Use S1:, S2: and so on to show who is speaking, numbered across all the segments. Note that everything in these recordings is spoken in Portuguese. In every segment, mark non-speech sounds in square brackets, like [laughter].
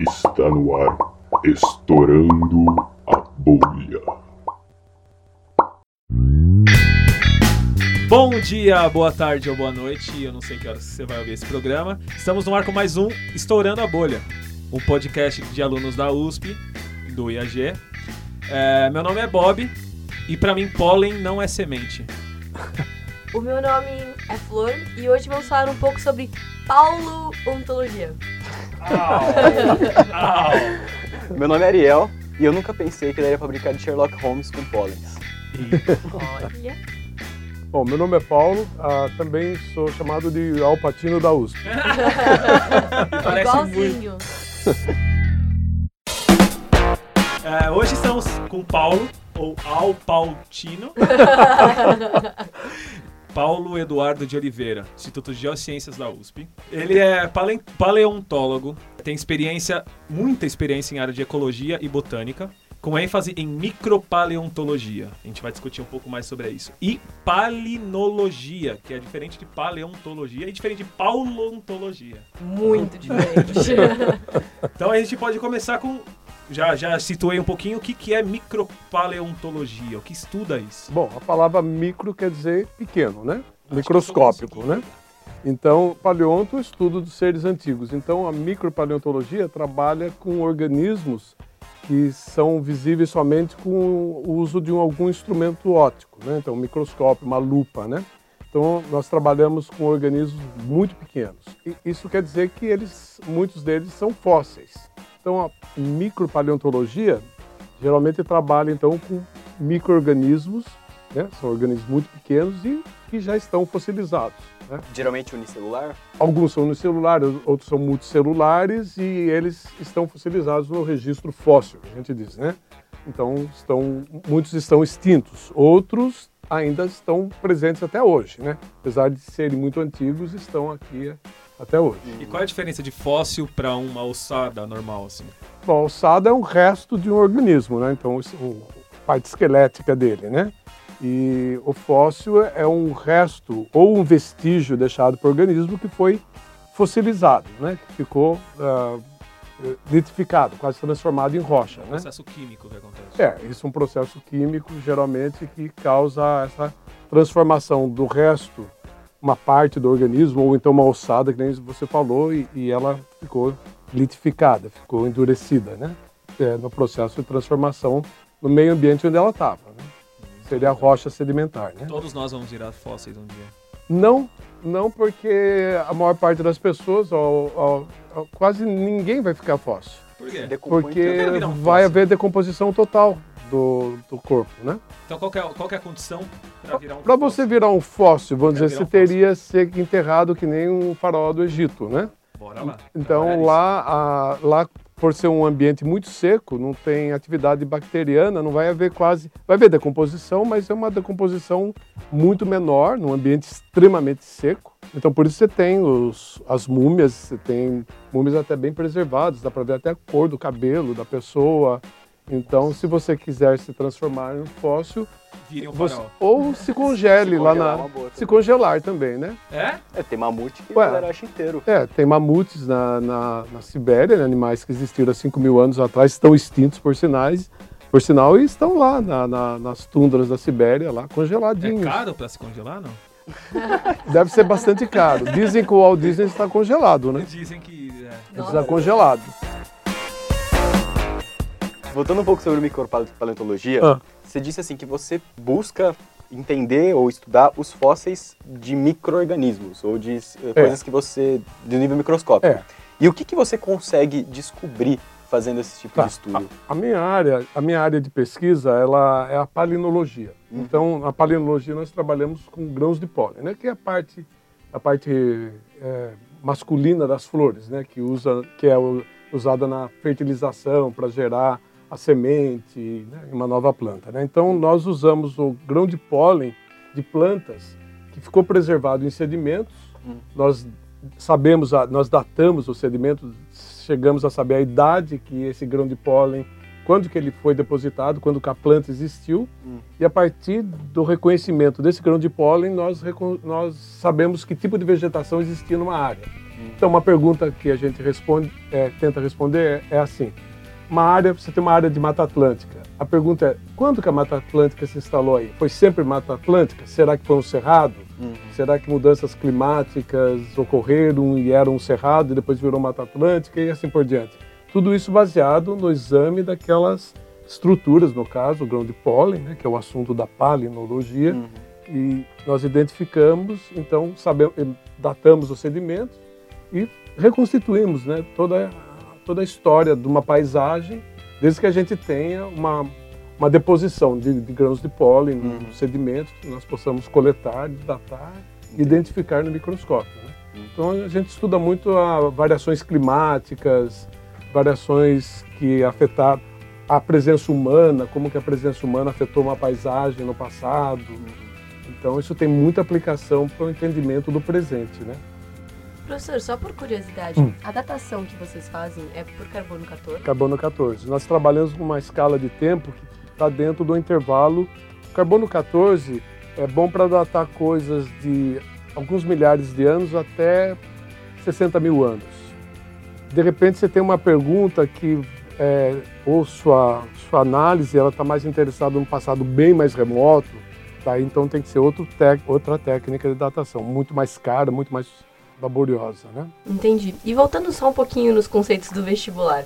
S1: Está no ar, estourando a bolha.
S2: Bom dia, boa tarde ou boa noite. Eu não sei que horas você vai ouvir esse programa. Estamos no ar com mais um Estourando a Bolha, um podcast de alunos da USP, do IAG. É, meu nome é Bob e para mim pólen não é semente.
S3: O meu nome é Flor e hoje vamos falar um pouco sobre Paulo Ontologia.
S4: Meu nome é Ariel e eu nunca pensei que daria pra brincar de Sherlock Holmes com pólenes.
S3: Olha.
S5: Bom, meu nome é Paulo, ah, também sou chamado de Alpatino da USP. [laughs]
S2: Parece muito.
S3: Igualzinho.
S2: É, hoje estamos com Paulo, ou Alpautino. [laughs] Paulo Eduardo de Oliveira, Instituto de Geociências da USP. Ele é pale- paleontólogo, tem experiência, muita experiência em área de ecologia e botânica, com ênfase em micropaleontologia. A gente vai discutir um pouco mais sobre isso. E palinologia, que é diferente de paleontologia e diferente de paulontologia.
S3: Muito diferente. [laughs] [laughs]
S2: Então a gente pode começar com. Já, já situei um pouquinho o que, que é micropaleontologia, o que estuda isso.
S5: Bom, a palavra micro quer dizer pequeno, né? Microscópico, né? Então, paleonto é o estudo dos seres antigos. Então, a micropaleontologia trabalha com organismos que são visíveis somente com o uso de um- algum instrumento óptico, né? Então, um microscópio, uma lupa, né? Então, nós trabalhamos com organismos muito pequenos. E isso quer dizer que eles, muitos deles são fósseis. Então, a micropaleontologia geralmente trabalha então com micro-organismos, né? São organismos muito pequenos e que já estão fossilizados. né?
S4: Geralmente unicelular.
S5: Alguns são unicelulares, outros são multicelulares e eles estão fossilizados no registro fóssil, a gente diz, né? Então, estão, muitos estão extintos, outros ainda estão presentes até hoje, né? Apesar de serem muito antigos, estão aqui até hoje.
S2: E qual é a diferença de fóssil para uma ossada normal, assim?
S5: Bom, a ossada é um resto de um organismo, né? Então, a parte esquelética dele, né? E o fóssil é um resto ou um vestígio deixado por organismo que foi fossilizado, né? Que ficou ah, litificado, quase transformado em rocha, né?
S2: Processo químico que acontece.
S5: É, isso é um processo químico geralmente que causa essa transformação do resto, uma parte do organismo, ou então uma ossada, que nem você falou, e, e ela ficou litificada, ficou endurecida, né? É, no processo de transformação no meio ambiente onde ela estava. Né? Seria a rocha sedimentar, né?
S2: Todos nós vamos virar fósseis um dia.
S5: Não, não porque a maior parte das pessoas, ó, ó, ó, quase ninguém vai ficar fóssil.
S2: Por quê?
S5: Porque vai haver decomposição total do, do corpo, né?
S2: Então qual é, qual é a condição para virar um
S5: Para você virar um fóssil, vamos
S2: Quero
S5: dizer, você
S2: um fóssil.
S5: teria ser enterrado que nem um faraó do Egito, né?
S2: Bora lá.
S5: Então lá, a- lá por ser um ambiente muito seco, não tem atividade bacteriana, não vai haver quase, vai haver decomposição, mas é uma decomposição muito menor, num ambiente extremamente seco. Então por isso você tem os, as múmias, você tem múmias até bem preservadas, dá para ver até a cor do cabelo da pessoa. Então se você quiser se transformar em um fóssil,
S2: um
S5: você- ou se congele
S4: Se
S5: lá
S4: congelar é
S5: na.
S4: boa
S5: Se congelar também, né?
S2: É?
S4: É, tem mamute que
S5: Ué.
S4: a galera acha inteiro.
S5: É, tem mamutes na, na, na Sibéria, né, animais que existiram há 5 mil anos atrás, estão extintos por sinais, por sinal, e estão lá na- na- nas tundras da Sibéria, lá
S2: É
S5: congeladinhos.
S2: caro para se congelar, não? [laughs]
S5: Deve ser bastante caro. Dizem que o Walt Disney está congelado, né?
S2: Dizem que... é.
S5: Ele está congelado.
S4: Voltando um pouco sobre micropaleontologia,
S5: Ah.
S4: você disse assim que você busca entender ou estudar os fósseis de micro-organismos ou de eh, coisas que você de nível microscópico.
S5: É.
S4: E o que, que você consegue descobrir fazendo esse tipo
S5: Tá.
S4: de estudo?
S5: A minha área, a minha área de pesquisa, ela é a palinologia. Então, na palinologia nós trabalhamos com grãos de pólen, né? Que é a parte, a parte é, masculina das flores, né? Que usa, que é usada na fertilização para gerar a semente, né? uma nova planta, né? Então, nós usamos o grão de pólen de plantas que ficou preservado em sedimentos. Nós sabemos, a- nós datamos os sedimentos, chegamos a saber a idade que esse grão de pólen, quando que ele foi depositado, quando que a planta existiu,
S4: Hum.
S5: e a partir do reconhecimento desse grão de pólen, nós, nós sabemos que tipo de vegetação existia numa área. Então, uma pergunta que a gente responde, é, tenta responder é, é assim: uma área, você tem uma área de Mata Atlântica. A pergunta é: quando que a Mata Atlântica se instalou aí? Foi sempre Mata Atlântica? Será que foi um cerrado?
S4: Uhum.
S5: Será que mudanças climáticas ocorreram e era um cerrado e depois virou Mata Atlântica e assim por diante? Tudo isso baseado no exame daquelas estruturas, no caso, o grão de pólen, né, que é o assunto da palinologia,
S4: Uhum.
S5: e nós identificamos, então sabemos, datamos os sedimentos e reconstituímos né, toda, toda a história de uma paisagem, desde que a gente tenha uma, uma deposição de, de grãos de pólen
S4: Uhum.
S5: sedimentos, que nós possamos coletar, datar e identificar no microscópio. né? Então a gente estuda muito a variações climáticas, variações que afetaram a presença humana, como que a presença humana afetou uma paisagem no passado. Então isso tem muita aplicação para o entendimento do presente, né?
S3: Professor, só por curiosidade,
S5: Hum.
S3: a datação que vocês fazem é por carbono 14?
S5: Carbono 14. Nós trabalhamos com uma escala de tempo que está dentro do intervalo. Carbono 14 é bom para datar coisas de alguns milhares de anos até 60 mil anos. De repente você tem uma pergunta que é, ou sua, sua análise ela está mais interessada num passado bem mais remoto, tá? então tem que ser outro outra técnica de datação, muito mais cara, muito mais laboriosa, né?
S3: Entendi. E voltando só um pouquinho nos conceitos do vestibular.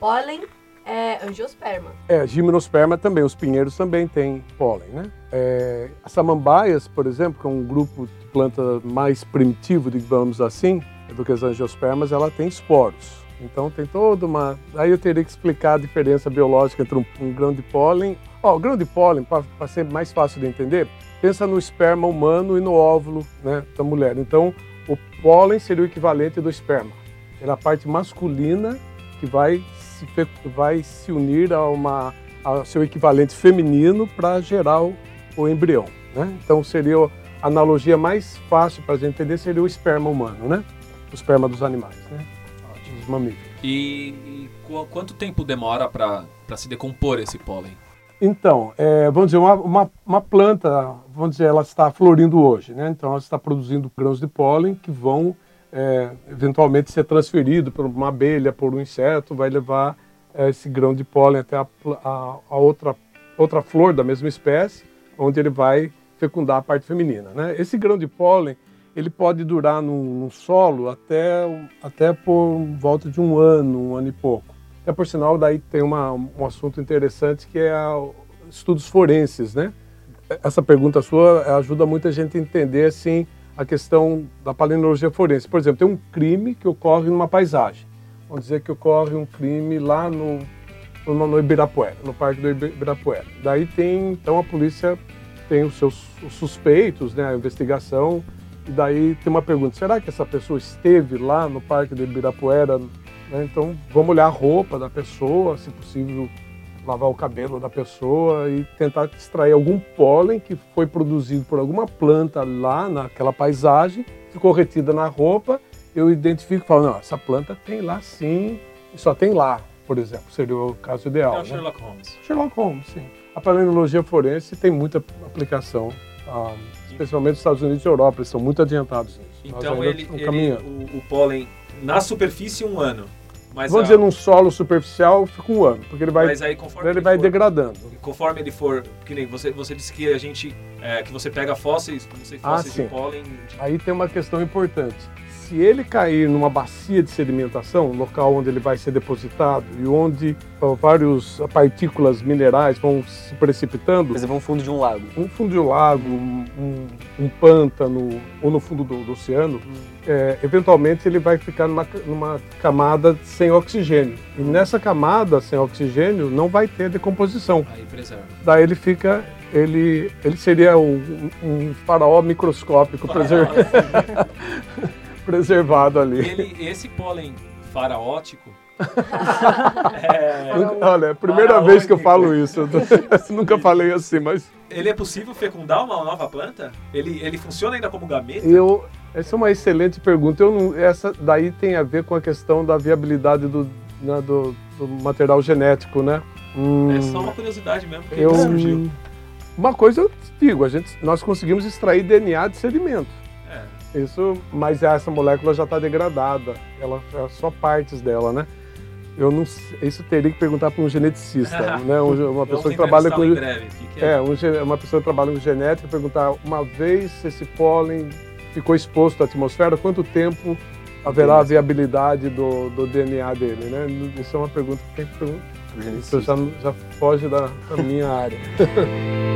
S3: Pólen é angiosperma.
S5: É, gimnosperma também, os pinheiros também têm pólen, né? É, as samambaias, por exemplo, que é um grupo de planta mais primitivo, digamos assim, do que as angiospermas, ela tem esporos. Então tem toda uma... Aí eu teria que explicar a diferença biológica entre um, um grão de pólen... Ó, o grão de pólen, para ser mais fácil de entender, pensa no esperma humano e no óvulo né, da mulher. Então, o pólen seria o equivalente do esperma. Era a parte masculina que vai se, vai se unir a uma ao seu equivalente feminino para gerar o, o embrião, né? Então seria a analogia mais fácil para a gente entender seria o esperma humano, né? O esperma dos animais, né? Dos mamíferos.
S2: E, e qu- quanto tempo demora para se decompor esse pólen?
S5: Então, é, vamos dizer, uma, uma, uma planta, vamos dizer, ela está florindo hoje, né? Então ela está produzindo grãos de pólen que vão é, eventualmente ser transferidos por uma abelha, por um inseto, vai levar é, esse grão de pólen até a, a, a outra, outra flor da mesma espécie, onde ele vai fecundar a parte feminina, né? Esse grão de pólen, ele pode durar num solo até, até por volta de um ano, um ano e pouco. Até por sinal, daí tem uma, um assunto interessante que é a- estudos forenses, né? Essa pergunta sua ajuda muita gente a entender, assim, a questão da paleontologia forense. Por exemplo, tem um crime que ocorre numa paisagem. Vamos dizer que ocorre um crime lá no, no, no Ibirapuera, no Parque do Ibirapuera. Daí tem, então a polícia tem os seus os suspeitos, né, a investigação, e daí tem uma pergunta, será que essa pessoa esteve lá no Parque do Ibirapuera? Né? Então vamos olhar a roupa da pessoa, se possível lavar o cabelo da pessoa e tentar extrair algum pólen que foi produzido por alguma planta lá naquela paisagem, ficou retida na roupa, eu identifico e falo, não, essa planta tem lá sim, e só tem lá, por exemplo, seria o caso
S2: É
S5: ideal.
S2: o
S5: né?
S2: Sherlock Holmes.
S5: Sherlock Holmes, sim. A paleontologia forense tem muita aplicação, ah, especialmente nos Estados Unidos e Europa, eles são muito adiantados nisso.
S2: Então ele, ele- o, o pólen na superfície um ano. Mas,
S5: Vamos
S2: a-
S5: dizer, num solo superficial fica um ano, porque ele vai,
S2: mas aí conforme
S5: ele vai
S2: for-
S5: degradando.
S2: Conforme ele for, que nem você, você disse que a gente, é, que você pega fósseis, não sei,
S5: Ah,
S2: fósseis de
S5: sim.
S2: pólen.
S5: Aí tem uma questão importante. Se ele cair numa bacia de sedimentação, local onde ele vai ser depositado e onde ó, várias partículas minerais vão se precipitando,
S4: Por exemplo, um fundo de um lago.
S5: um fundo de lago, um, um- um pântano ou no fundo do, do oceano, é, eventualmente ele vai ficar numa, numa camada sem oxigênio. E nessa camada sem oxigênio não vai ter decomposição.
S2: Aí preserva.
S5: Daí ele fica, ele, ele seria um, um faraó microscópico preser- [laughs] preservado ali.
S2: Ele, esse pólen faraótico. [laughs] é,
S5: Olha, é a primeira vez que eu falo isso. Eu [laughs] nunca falei assim, mas
S2: ele é possível fecundar uma nova planta? Ele, ele funciona ainda como gameta?
S5: Eu, essa é uma excelente pergunta. Eu não, essa daí tem a ver com a questão da viabilidade do, né, do, do material genético, né? Hum,
S2: É só uma curiosidade mesmo. porque
S5: eu,
S2: surgiu.
S5: uma coisa eu te digo, a gente, nós conseguimos extrair DNA de sedimento.
S2: É.
S5: Isso, mas essa molécula já está degradada, ela é só partes dela, né? Eu não, isso teria que perguntar para um geneticista, [laughs] né? Um- Uma pessoa que trabalha com
S2: breve. Aí.
S5: é, um ge- uma pessoa que trabalha com genética perguntar uma vez esse pólen ficou exposto à atmosfera, quanto tempo haverá a viabilidade do, do DNA dele, né? Isso é uma pergunta que tem que perguntar. Isso já, já foge da, da minha área. [laughs]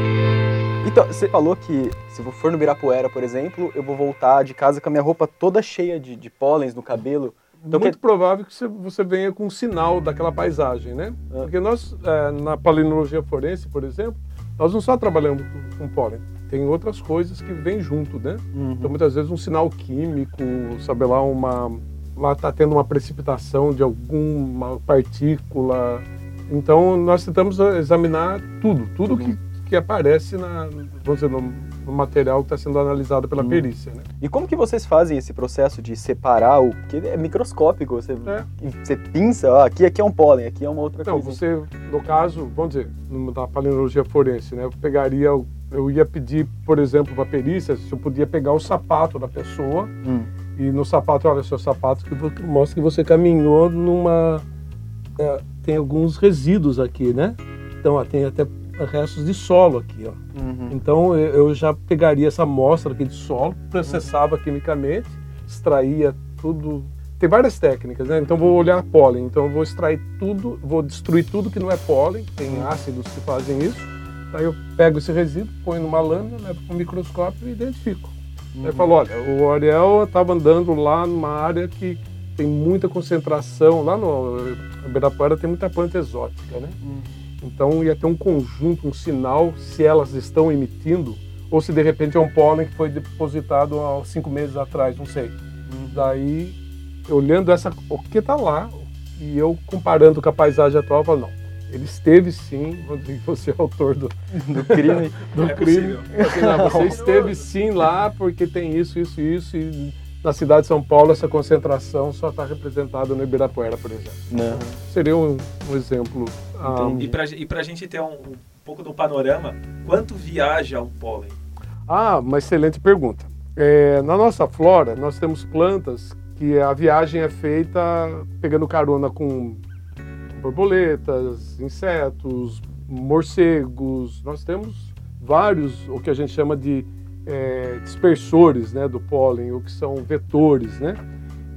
S4: Então, você falou que se eu for no Ibirapuera, por exemplo, eu vou voltar de casa com a minha roupa toda cheia de, de pólens no cabelo. Então,
S5: Muito
S4: que-
S5: provável que você, venha com um sinal daquela paisagem, né?
S4: Ah.
S5: Porque nós, é, na palinologia forense, por exemplo, nós não só trabalhamos com, pólen, tem outras coisas que vêm junto, né?
S4: Uhum.
S5: Então, muitas vezes, um sinal químico, sabe lá, uma. Lá está tendo uma precipitação de alguma partícula. Então, nós tentamos examinar tudo, tudo que, que aparece na, vamos dizer, no, no material que está sendo analisado pela perícia. Né?
S4: E como que vocês fazem esse processo de separar o. Porque é microscópico, você,
S5: É.
S4: você pinça, ó, aqui, aqui é um pólen, aqui é uma outra
S5: Não,
S4: coisa.
S5: você, no caso, vamos dizer, na paleontologia forense, né? Eu pegaria, eu ia pedir, por exemplo, para a perícia se eu podia pegar o sapato da pessoa
S4: Hum.
S5: e no sapato, olha, seu sapato que mostra que você caminhou numa. é, tem alguns resíduos aqui, né? Então, ó, tem até restos de solo aqui, ó.
S4: Uhum.
S5: Então eu já pegaria essa amostra aqui de solo, processava quimicamente, extraía tudo. Tem várias técnicas, né? Então vou olhar pólen, então eu vou extrair tudo, vou destruir tudo que não é pólen, tem ácidos que fazem isso. Aí eu pego esse resíduo, ponho numa lâmina, levo para o microscópio e identifico. Aí eu falo, olha, o Ariel estava andando lá numa área que tem muita concentração, lá no Ibirapuera tem muita planta exótica, né? Então ia ter um conjunto, um sinal, se elas estão emitindo, ou se de repente é um pólen que foi depositado há cinco meses atrás, não sei. Daí, olhando essa, o que está lá, e eu comparando com a paisagem atual, eu falo, não, ele esteve sim, Rodrigo, você é autor do, [laughs]
S4: Do crime.
S5: do
S2: É
S5: crime.
S2: possível.
S5: Assim, não, você esteve sim lá porque tem isso, isso, isso, e na cidade de São Paulo essa concentração só está representada no Ibirapuera, por exemplo.
S4: Não.
S5: Seria um, um exemplo. ah,
S4: Entendi.
S2: E e pra gente ter um, um pouco do panorama, quanto viaja um pólen?
S5: Ah, uma excelente pergunta. É, na nossa flora, nós temos plantas que a viagem é feita pegando carona com borboletas, insetos, morcegos. Nós temos vários, o que a gente chama de é, dispersores né, do pólen, ou que são vetores, né?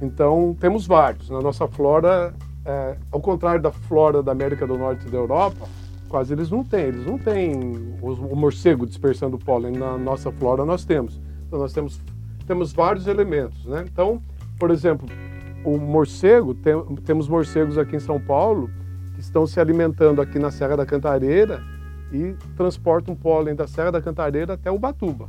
S5: Então, temos vários. Na nossa flora, é, ao contrário da flora da América do Norte e da Europa, quase eles não têm. Eles não têm os- o morcego dispersando pólen. Na nossa flora nós temos. Então nós temos, temos vários elementos, né? Então, por exemplo, o morcego, tem- temos morcegos aqui em São Paulo que estão se alimentando aqui na Serra da Cantareira e transportam pólen da Serra da Cantareira até Ubatuba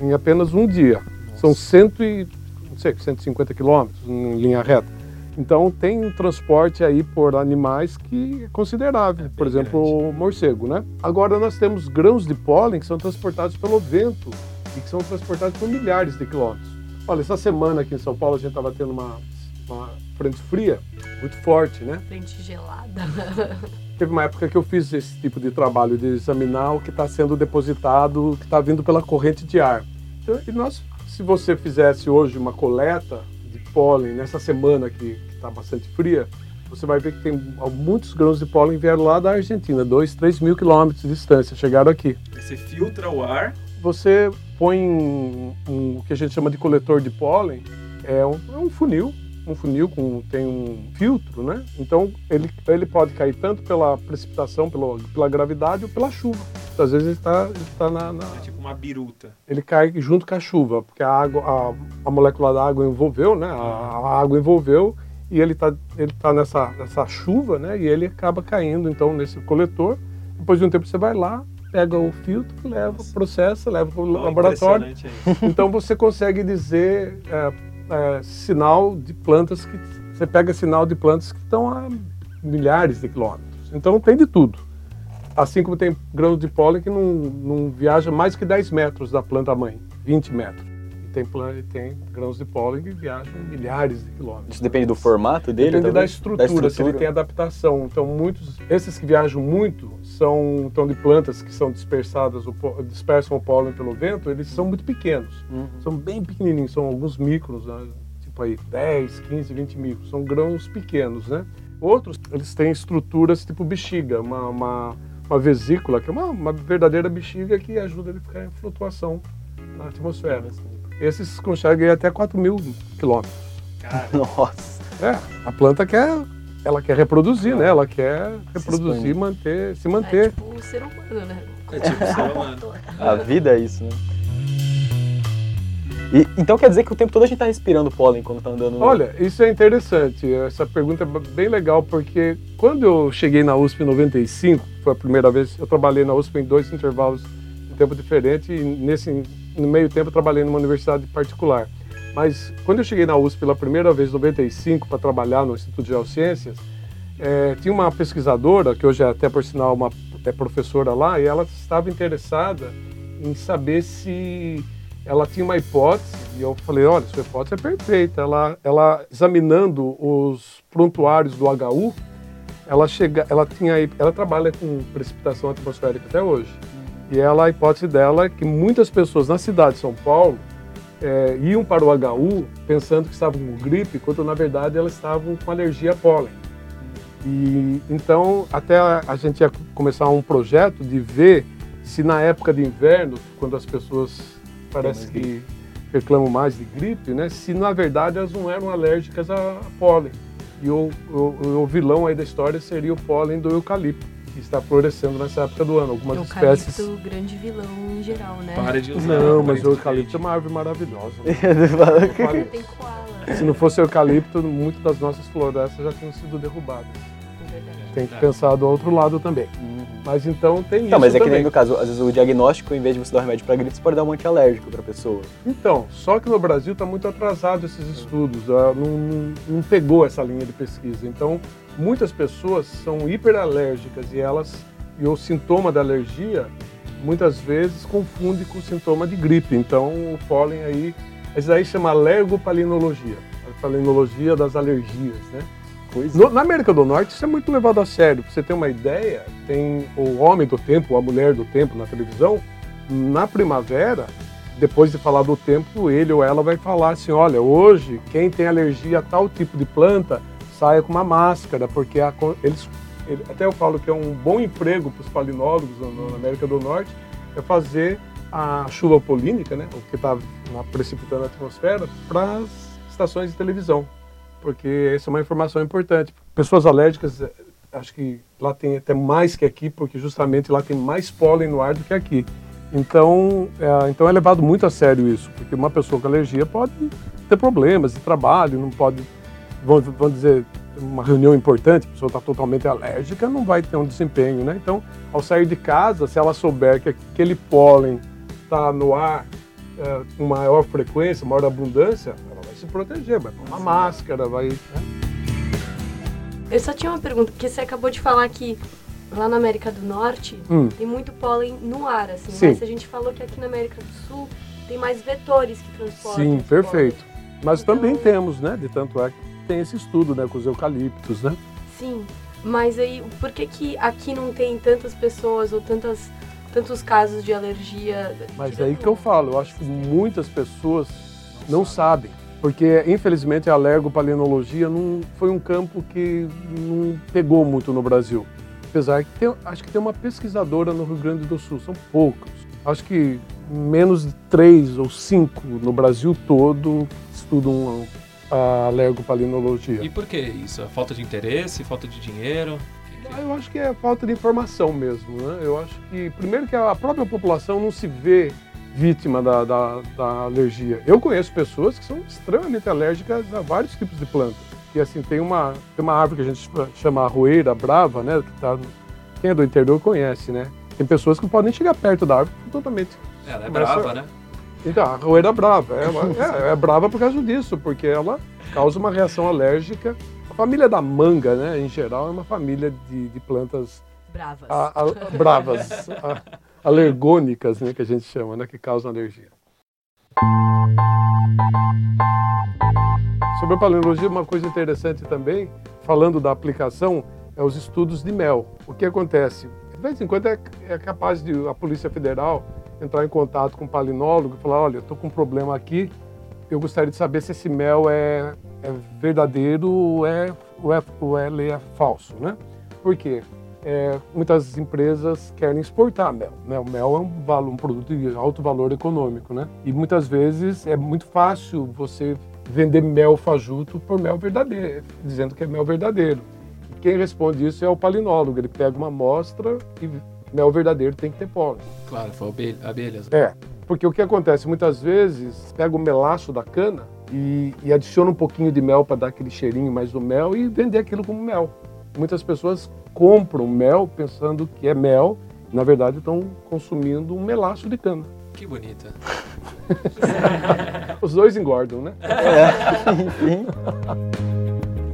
S5: em apenas um dia. São cento e, não sei, 150 quilômetros em linha reta. Então tem um transporte aí por animais que é considerável, por
S2: bem
S5: exemplo, o morcego, né? Agora nós temos grãos de pólen que são transportados pelo vento e que são transportados por milhares de quilômetros. Olha, essa semana aqui em São Paulo a gente estava tendo uma, uma frente fria muito forte, né?
S3: Frente gelada. [laughs]
S5: Teve uma época que eu fiz esse tipo de trabalho de examinar o que está sendo depositado, o que está vindo pela corrente de ar. Então, e nós, se você fizesse hoje uma coleta de pólen nessa semana que está bastante fria, você vai ver que tem muitos grãos de pólen vieram lá da Argentina, 2, 3 mil quilômetros de distância, chegaram aqui.
S2: Você filtra o ar,
S5: Você põe um, um- o que a gente chama de coletor de pólen, é um, é um funil, um funil com tem um filtro, né? Então ele, ele pode cair tanto pela precipitação, pela, pela gravidade ou pela chuva. Às vezes ele está tá na, na-
S2: é tipo uma biruta.
S5: ele cai junto com a chuva, porque a água, a, a molécula da água envolveu, né? A, a água envolveu e ele está ele tá nessa, nessa chuva, né? E ele acaba caindo então nesse coletor. Depois de um tempo você vai lá, pega o filtro, leva, processa, leva para o laboratório. Então você consegue dizer é, é, sinal de plantas que você pega sinal de plantas que estão a milhares de quilômetros. Então tem de tudo. Assim como tem grãos de pólen que não, não viaja mais que 10 metros da planta mãe, 20 metros. Tem, tem grãos de pólen que viajam milhares de quilômetros.
S4: Isso depende do formato dele?
S5: Depende da
S4: talvez?
S5: estrutura, se ele tem adaptação. Então, muitos, esses que viajam muito, são então de plantas que são dispersadas, o dispersam o pólen pelo vento, eles são muito pequenos.
S4: Uhum.
S5: São bem pequenininhos, são alguns micros, né? tipo aí 10, 15, 20 micros. São grãos pequenos, né? Outros, eles têm estruturas tipo bexiga, uma, uma, uma vesícula, que é uma, uma verdadeira bexiga que ajuda ele a ficar em flutuação na atmosfera. Esses conseguem ir até 4 mil quilômetros.
S4: Nossa.
S5: É, a planta quer, ela quer reproduzir, né? Ela quer reproduzir,
S4: expandir.
S5: manter, se
S3: É
S5: manter.
S3: tipo o ser humano, né?
S2: É tipo o ser humano.
S4: A vida é isso, né? E, então quer dizer que o tempo todo a gente tá respirando pólen quando tá andando no...
S5: Olha, isso é interessante. Essa pergunta é bem legal porque quando eu cheguei na USP em 95, foi a primeira vez eu trabalhei na USP em dois intervalos de tempo diferente e nesse no meio tempo trabalhei numa universidade particular. Mas quando eu cheguei na USP pela primeira vez em 95 para trabalhar no Instituto de Geociências, eh, tinha uma pesquisadora que hoje é até por sinal uma é professora lá e ela estava interessada em saber se ela tinha uma hipótese e eu falei, olha, sua hipótese é perfeita. Ela, ela examinando os prontuários do HU, ela chega, ela tinha, ela trabalha com precipitação atmosférica até hoje. E ela, a hipótese dela é que muitas pessoas na cidade de São Paulo eh, iam para o HU pensando que estavam com gripe, quando na verdade elas estavam com alergia a pólen. E então até a, a gente ia começar um projeto de ver se na época de inverno, quando as pessoas parece que reclamam mais de gripe, né? Se na verdade elas não eram alérgicas a, a pólen. E o, o, o vilão aí da história seria o pólen do eucalipto, que está florescendo nessa época do ano. Algumas
S3: Eucalipto,
S5: espécies.
S3: grande vilão em geral, né?
S2: Para de usar.
S5: Não, mas o eucalipto é uma árvore maravilhosa. né? [laughs]
S3: É, tem koala,
S5: Se não fosse o eucalipto, muitas das nossas florestas já tinham sido derrubadas.
S3: é verdade.
S5: Tem que
S2: É.
S5: pensar do outro lado também.
S4: Uhum.
S5: Mas então tem
S4: Não,
S5: isso
S4: mas é que
S5: também.
S4: nem no caso, às vezes o diagnóstico, em vez de você dar um remédio pra gripe, você pode dar um antialérgico pra pessoa.
S5: Então, só que no Brasil está muito atrasado esses estudos, ah, não, não- não pegou essa linha de pesquisa. Então, muitas pessoas são hiperalérgicas e elas e o sintoma da alergia muitas vezes confunde com o sintoma de gripe. Então, o pólen aí, isso aí chama alergopalinologia, a palinologia das alergias, né? No- na América do Norte isso é muito levado a sério. Pra você ter uma ideia, tem o homem do tempo, a mulher do tempo na televisão, na primavera, depois de falar do tempo, ele ou ela vai falar assim, olha, hoje quem tem alergia a tal tipo de planta, saia com uma máscara, porque a eles, ele- até eu falo que é um bom emprego para os palinólogos na, na América do Norte, é fazer a chuva polínica, né, o que está precipitando a atmosfera, para as estações de televisão porque essa é uma informação importante. Pessoas alérgicas, eh, acho que lá tem até mais que aqui, porque justamente lá tem mais pólen no ar do que aqui. Então, é, então é levado muito a sério isso, porque uma pessoa com alergia pode ter problemas de trabalho, não pode, vamos, vamos dizer, uma reunião importante, a pessoa está totalmente alérgica, não vai ter um desempenho, né? Então, ao sair de casa, se ela souber que aquele pólen está no ar é, com maior frequência, maior abundância, ela vai se proteger, vai pôr uma máscara, vai. né?
S3: Eu só tinha uma pergunta, porque você acabou de falar que lá na América do Norte
S5: Hum.
S3: tem muito pólen no ar, assim.
S5: Sim.
S3: Mas a gente falou que aqui na América do Sul tem mais vetores que transportam.
S5: Sim, perfeito. Mas
S3: Então-
S5: também temos, né? De tanto é que tem esse estudo, né? Com os eucaliptos, né?
S3: Sim, mas aí por que que aqui não tem tantas pessoas ou tantas, tantos casos de alergia?
S5: Mas
S3: Tirando-
S5: aí que eu falo, eu acho que muitas pessoas não sabem. Porque, infelizmente, a alergopalenologia não foi um campo que não pegou muito no Brasil. Apesar que tem, acho que tem uma pesquisadora no Rio Grande do Sul, são poucos. Acho que menos de três ou cinco no Brasil todo estudam a alergopalenologia.
S2: E por que isso? A falta de interesse, falta de dinheiro?
S5: Ah, Eu acho que é falta de informação mesmo, né? Eu acho que, primeiro, que a própria população não se vê vítima da, da, da alergia. Eu conheço pessoas que são extremamente alérgicas a vários tipos de plantas. E assim, tem uma, tem uma árvore que a gente chama arroeira brava, né? Que tá, quem é do interior conhece, né? Tem pessoas que não podem chegar perto da árvore totalmente.
S2: Ela é brava, né?
S5: Então, a arroeira brava. É, uma- [laughs] é, é brava por causa disso, porque ela causa uma reação alérgica. A família da manga, né, em geral, é uma família de, de plantas
S3: Bravas.
S5: a- a- bravas, a- alergônicas, né, que a gente chama, né, que causam alergia. Sobre a paleologia, uma coisa interessante também, falando da aplicação, é os estudos de mel. O que acontece? De vez em quando é, é capaz de a Polícia Federal entrar em contato com um palinólogo e falar, olha, estou com um problema aqui, eu gostaria de saber se esse mel é, é verdadeiro ou é, ou é, ou é, é falso, né? Por quê? É, muitas empresas querem exportar mel. Né? O mel é um, valor, um produto de alto valor econômico, né? E muitas vezes é muito fácil você vender mel fajuto por mel verdadeiro, dizendo que é mel verdadeiro. Quem responde isso é o palinólogo. Ele pega uma amostra e mel verdadeiro tem que ter pólen.
S2: Claro, foi abelha, abelhas.
S5: É, porque o que acontece muitas vezes, pega o melaço da cana e, e adiciona um pouquinho de mel para dar aquele cheirinho mais do mel e vender aquilo como mel. Muitas pessoas compram mel pensando que é mel, na verdade estão consumindo um melaço de cana.
S2: Que bonita. [laughs]
S5: Os dois engordam, né?
S4: É, [laughs] enfim.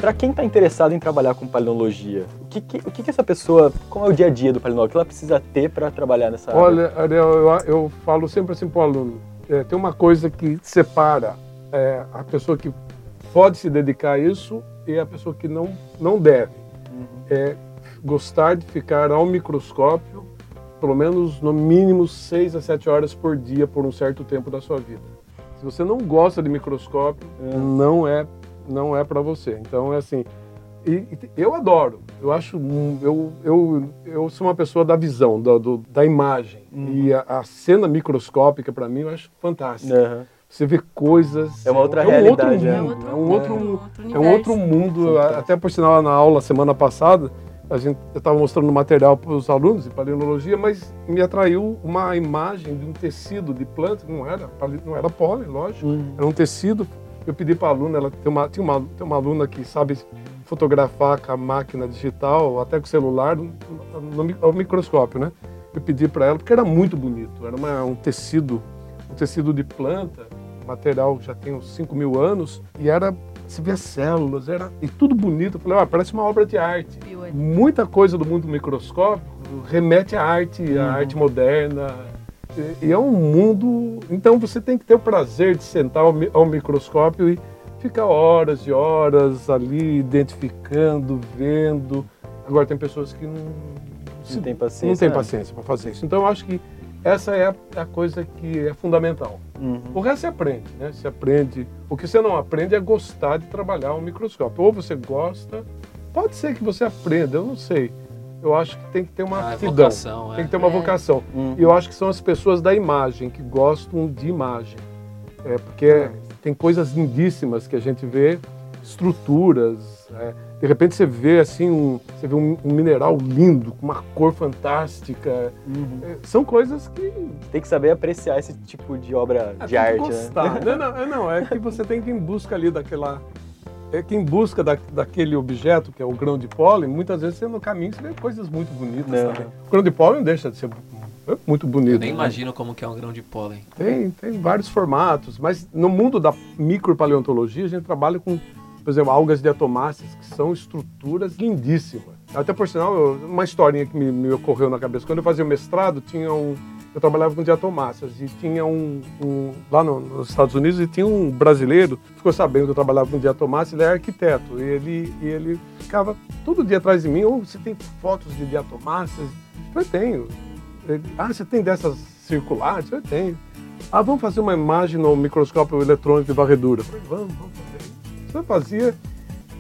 S4: Para quem está interessado em trabalhar com paleontologia, o que, que, o que, que essa pessoa, como é o dia a dia do paleontólogo, que ela precisa ter para trabalhar nessa área?
S5: Olha, Ariel, eu, eu falo sempre assim para o aluno, é, tem uma coisa que separa é, a pessoa que pode se dedicar a isso e a pessoa que não, não deve. É gostar de ficar ao microscópio pelo menos no mínimo 6 a 7 horas por dia por um certo tempo da sua vida. Se você não gosta de microscópio, não é não é para você. Então é assim, e, eu adoro. Eu acho um- eu, eu, eu sou uma pessoa da visão, da, do- da imagem. E a, a cena microscópica para mim eu acho fantástica.
S4: Aham.
S5: Você vê coisas.
S4: É uma outra
S5: um outro
S4: realidade, é.
S5: mundo,
S3: É
S5: É um outro,
S3: mundo,
S5: é um outro mundo. Até por sinal na aula semana passada a gente eu estava mostrando material para os alunos de paleontologia, mas me atraiu uma imagem de um tecido de planta, não era, não era pólen, lógico, era um tecido. Eu pedi para a aluna, ela tem uma, tinha uma, tem uma aluna que sabe fotografar com a máquina digital, até com o celular, no, no ao microscópio, né? Eu pedi para ela, porque era muito bonito, era uma- um tecido, um tecido de planta, material que já tem uns 5 mil anos, e era, vê as células, era, e tudo bonito. Eu falei, ó, parece uma obra de arte muita coisa do mundo microscópico remete à arte, à arte moderna. E, é um mundo. Então você tem que ter o prazer de sentar ao, ao microscópio e ficar horas e horas ali identificando, vendo. Agora tem pessoas que não, se-
S4: Não tem paciência.
S5: não tem
S4: né?
S5: paciência para fazer isso. Então eu acho que essa é a, coisa que é fundamental.
S4: Uhum.
S5: O resto você aprende, né? Você aprende. O que você não aprende é gostar de trabalhar ao microscópio. Ou você gosta, pode ser que você aprenda, eu não sei. Eu acho que tem que ter uma
S2: Ah, é
S5: aptidão,
S2: vocação, é.
S5: tem que ter uma
S3: É.
S5: vocação.
S4: Uhum.
S5: E eu acho que são as pessoas da imagem que gostam de imagem. É, porque tem coisas lindíssimas que a gente vê, estruturas. é. de repente você vê assim um, você vê um, um mineral lindo, com uma cor fantástica.
S4: Uhum.
S5: É, são coisas que
S4: Tem que saber apreciar esse tipo de obra
S5: é,
S4: de
S5: tem que
S4: arte,
S5: gostar.
S4: né? [laughs]
S5: Não, não, é, não, é que você tem que ir em busca ali daquela. É que em busca da, daquele objeto, que é o grão de pólen, muitas vezes você no caminho você vê coisas muito bonitas
S4: Não.
S5: também. O grão de pólen não deixa de ser é muito bonito.
S2: Eu nem
S5: né?
S2: imagino como que é um grão de pólen.
S5: Tem, tem vários formatos, mas no mundo da micropaleontologia a gente trabalha com, por exemplo, algas diatomáceas, que são estruturas lindíssimas. Até por sinal, eu- uma historinha que me, me ocorreu na cabeça. Quando eu fazia o mestrado, tinha um, eu trabalhava com diatomáceas e tinha um, um- lá no- nos Estados Unidos e tinha um brasileiro ficou sabendo que eu trabalhava com diatomácea, ele é arquiteto e ele, e ele ficava todo dia atrás de mim, ou você tem fotos de diatomáceas? Eu tenho. Ele, ah, você tem dessas circulares? Eu tenho. Ah, vamos fazer uma imagem no microscópio eletrônico de varredura. Eu falei, vamos, vamos fazer. Isso eu fazia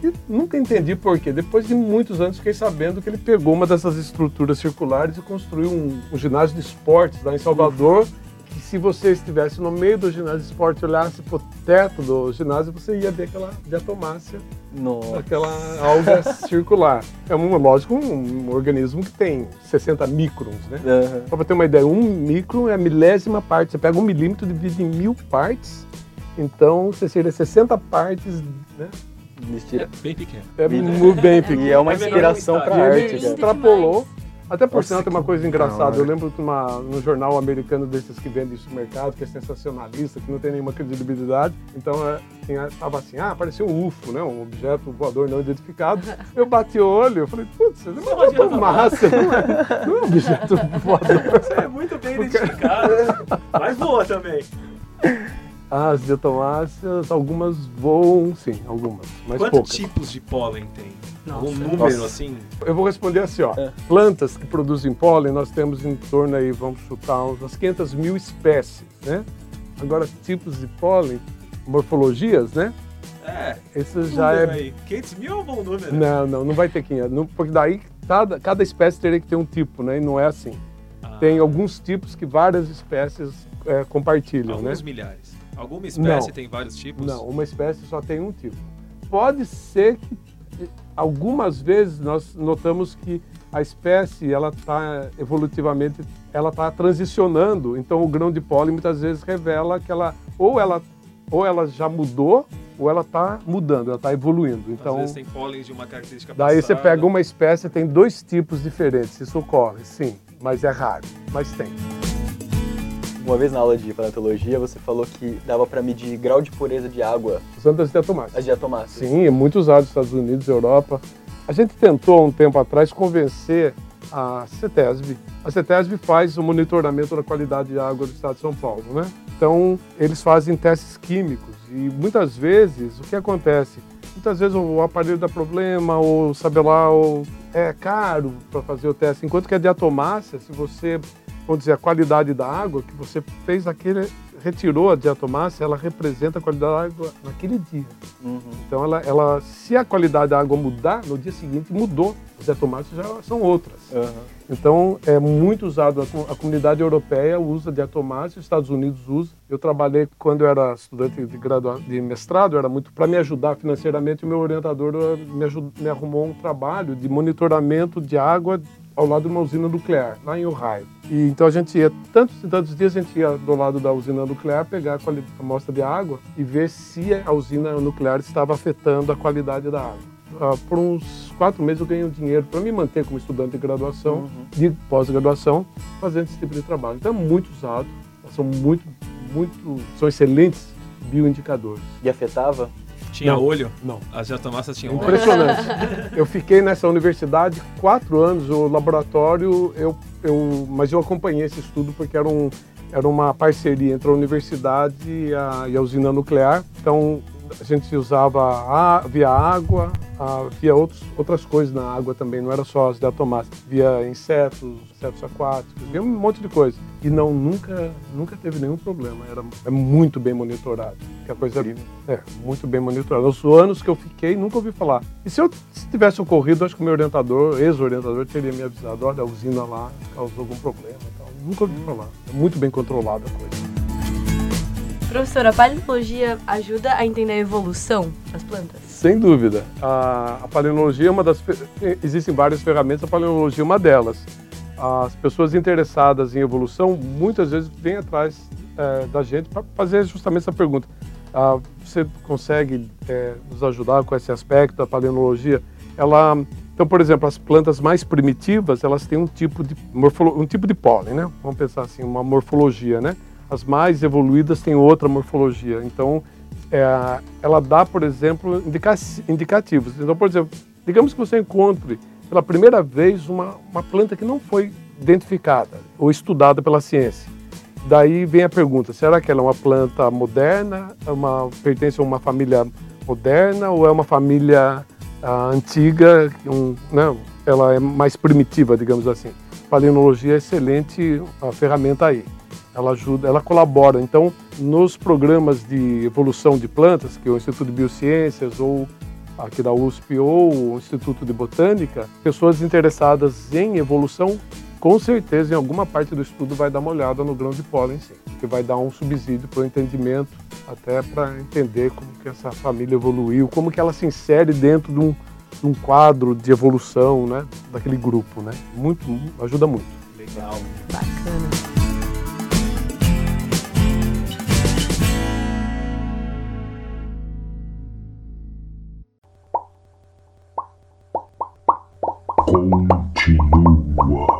S5: e nunca entendi por quê. Depois de muitos anos fiquei sabendo que ele pegou uma dessas estruturas circulares e construiu um, um ginásio de esportes lá em Salvador. Que se você estivesse no meio do ginásio de esportes e olhasse pro teto do ginásio, você ia ver aquela diatomácea
S4: Nossa.
S5: aquela alga [laughs] circular. É um, lógico, um, um organismo que tem 60 microns, né?
S4: Aham.
S5: Só para ter uma ideia, um micron é a milésima parte. Você pega um milímetro e divide em mil partes, então você seria 60 partes, né?
S2: É bem pequeno.
S5: É muito bem pequeno.
S4: E é uma
S2: É
S4: inspiração
S2: não
S4: pra
S5: ele
S4: arte, cara.
S5: extrapolou. Até por sinal, tem uma coisa
S4: da
S5: engraçada. Eu lembro que numa, no jornal americano desses que vende isso no mercado, que é sensacionalista, que não tem nenhuma credibilidade. Então, é, tinha, tava assim, ah, apareceu um UFO, né? Um objeto voador não identificado. [laughs] Eu bati o olho, eu falei, putz, isso é uma
S2: Imagina
S5: diatomácea, não é, não é um objeto [laughs] voador.
S2: Você é muito bem identificado. [laughs] Mas boa também.
S5: As diatomáceas, algumas voam, sim, algumas, mas
S2: Quantos
S5: poucas.
S2: tipos de pólen tem?
S3: Nossa.
S2: Um número
S4: Nossa.
S2: assim?
S5: Eu vou responder assim, ó.
S4: É.
S5: Plantas que produzem pólen, nós temos em torno aí, vamos chutar, umas 500 mil espécies, né? Agora, tipos de pólen, morfologias, né?
S2: É,
S5: Isso já é...
S2: aí. 500 mil é um bom número.
S5: Não, não, não vai ter 500. Não, porque daí cada, cada espécie teria que ter um tipo, né? E não é assim.
S2: Ah,
S5: Tem alguns tipos que várias espécies é, compartilham, né?
S2: Alguns milhares. Alguma espécie
S5: Não.
S2: tem vários tipos?
S5: Não, uma espécie só tem um tipo. Pode ser que algumas vezes nós notamos que a espécie ela está evolutivamente ela está transicionando. Então o grão de pólen muitas vezes revela que ela ou ela ou ela já mudou ou ela está mudando, ela está evoluindo.
S2: Às
S5: Então
S2: vezes tem pólen de uma característica
S5: daí você
S2: passada.
S5: pega uma espécie tem dois tipos diferentes. Isso ocorre, sim, mas é raro, mas tem.
S4: Uma vez na aula de paleontologia, você falou que dava para medir grau de pureza de água,
S5: Usando as diatomáceas.
S4: as diatomáceas.
S5: Sim, é muito usado nos Estados Unidos, Europa. A gente tentou, há um tempo atrás, convencer a CETESB. A CETESB faz o monitoramento da qualidade de água do estado de São Paulo, né? Então, eles fazem testes químicos e muitas vezes, o que acontece? Muitas vezes o aparelho dá problema, ou sabe lá, ou é caro para fazer o teste. Enquanto que a diatomácea, se você, vamos dizer, a qualidade da água, que você fez aquele, retirou a diatomácea, ela representa a qualidade da água naquele dia.
S4: Uhum.
S5: Então, ela, ela, se a qualidade da água mudar, no dia seguinte mudou. As diatomáceas já são outras.
S4: Aham.
S5: Então, é muito usado. A, a comunidade europeia usa diatomácea, os Estados Unidos usa. Eu trabalhei quando eu era estudante de, gradua, de mestrado, era muito para me ajudar financeiramente. O meu orientador eh, me, ajud, me arrumou um trabalho de monitoramento de água ao lado de uma usina nuclear, lá em Ohio. E então a gente ia, tantos e tantos dias, a gente ia do lado da usina nuclear, pegar a, amostra de água e ver se a usina nuclear estava afetando a qualidade da água. Ah, por uns quatro meses eu ganhei um dinheiro para me manter como estudante de graduação, de pós-graduação, fazendo esse tipo de trabalho. Então é muito usado, são muito, muito, são excelentes bioindicadores.
S4: E afetava?
S2: Tinha
S5: Não.
S2: olho?
S5: Não.
S2: As diatomáceas tinham olho?
S5: Impressionante. [laughs] eu fiquei nessa universidade quatro anos, o laboratório, eu, eu, mas eu acompanhei esse estudo porque era, um, era uma parceria entre a universidade e a, e a usina nuclear. Então a gente usava a, via água, a, via outros, outras coisas na água também, não era só as diatomáceas, via insetos, insetos aquáticos, via um monte de coisa. E não, nunca, nunca teve nenhum problema, era, é muito bem monitorado. Que a coisa
S4: Incrível.
S5: é, muito bem monitorado. Os anos que eu fiquei, nunca ouvi falar. E se eu se tivesse ocorrido, acho que o meu orientador, ex-orientador, teria me avisado, olha, a usina lá causou algum problema e tal. Nunca ouvi falar. É muito bem controlada a coisa.
S3: Professora, a paleontologia ajuda a entender a evolução das plantas?
S5: Sem dúvida. A, a paleontologia é uma das... fe- Existem várias ferramentas, a paleontologia é uma delas. As pessoas interessadas em evolução, muitas vezes, vêm atrás eh, da gente para fazer justamente essa pergunta. Ah, você consegue eh, nos ajudar com esse aspecto da paleontologia? Ela... Então, por exemplo, as plantas mais primitivas, elas têm um tipo de, um tipo de pólen, né? Vamos pensar assim, uma morfologia, né? As mais evoluídas têm outra morfologia. Então, é, ela dá, por exemplo, indica indicativos. Então, por exemplo, digamos que você encontre pela primeira vez uma, uma planta que não foi identificada ou estudada pela ciência. Daí vem a pergunta: será que ela é uma planta moderna, é uma, pertence a uma família moderna ou é uma família ah, antiga? Um, né, ela é mais primitiva, digamos assim. Paleontologia é excelente a ferramenta aí ela ajuda, ela colabora. Então, nos programas de evolução de plantas, que é o Instituto de Biociências ou aqui da USP ou o Instituto de Botânica, pessoas interessadas em evolução, com certeza em alguma parte do estudo vai dar uma olhada no grão de pólen, sim, que vai dar um subsídio para o entendimento, até para entender como que essa família evoluiu, como que ela se insere dentro de um, de um quadro de evolução, né, daquele grupo, né? Muito, ajuda muito.
S2: Legal.
S3: Bacana.
S1: Continua.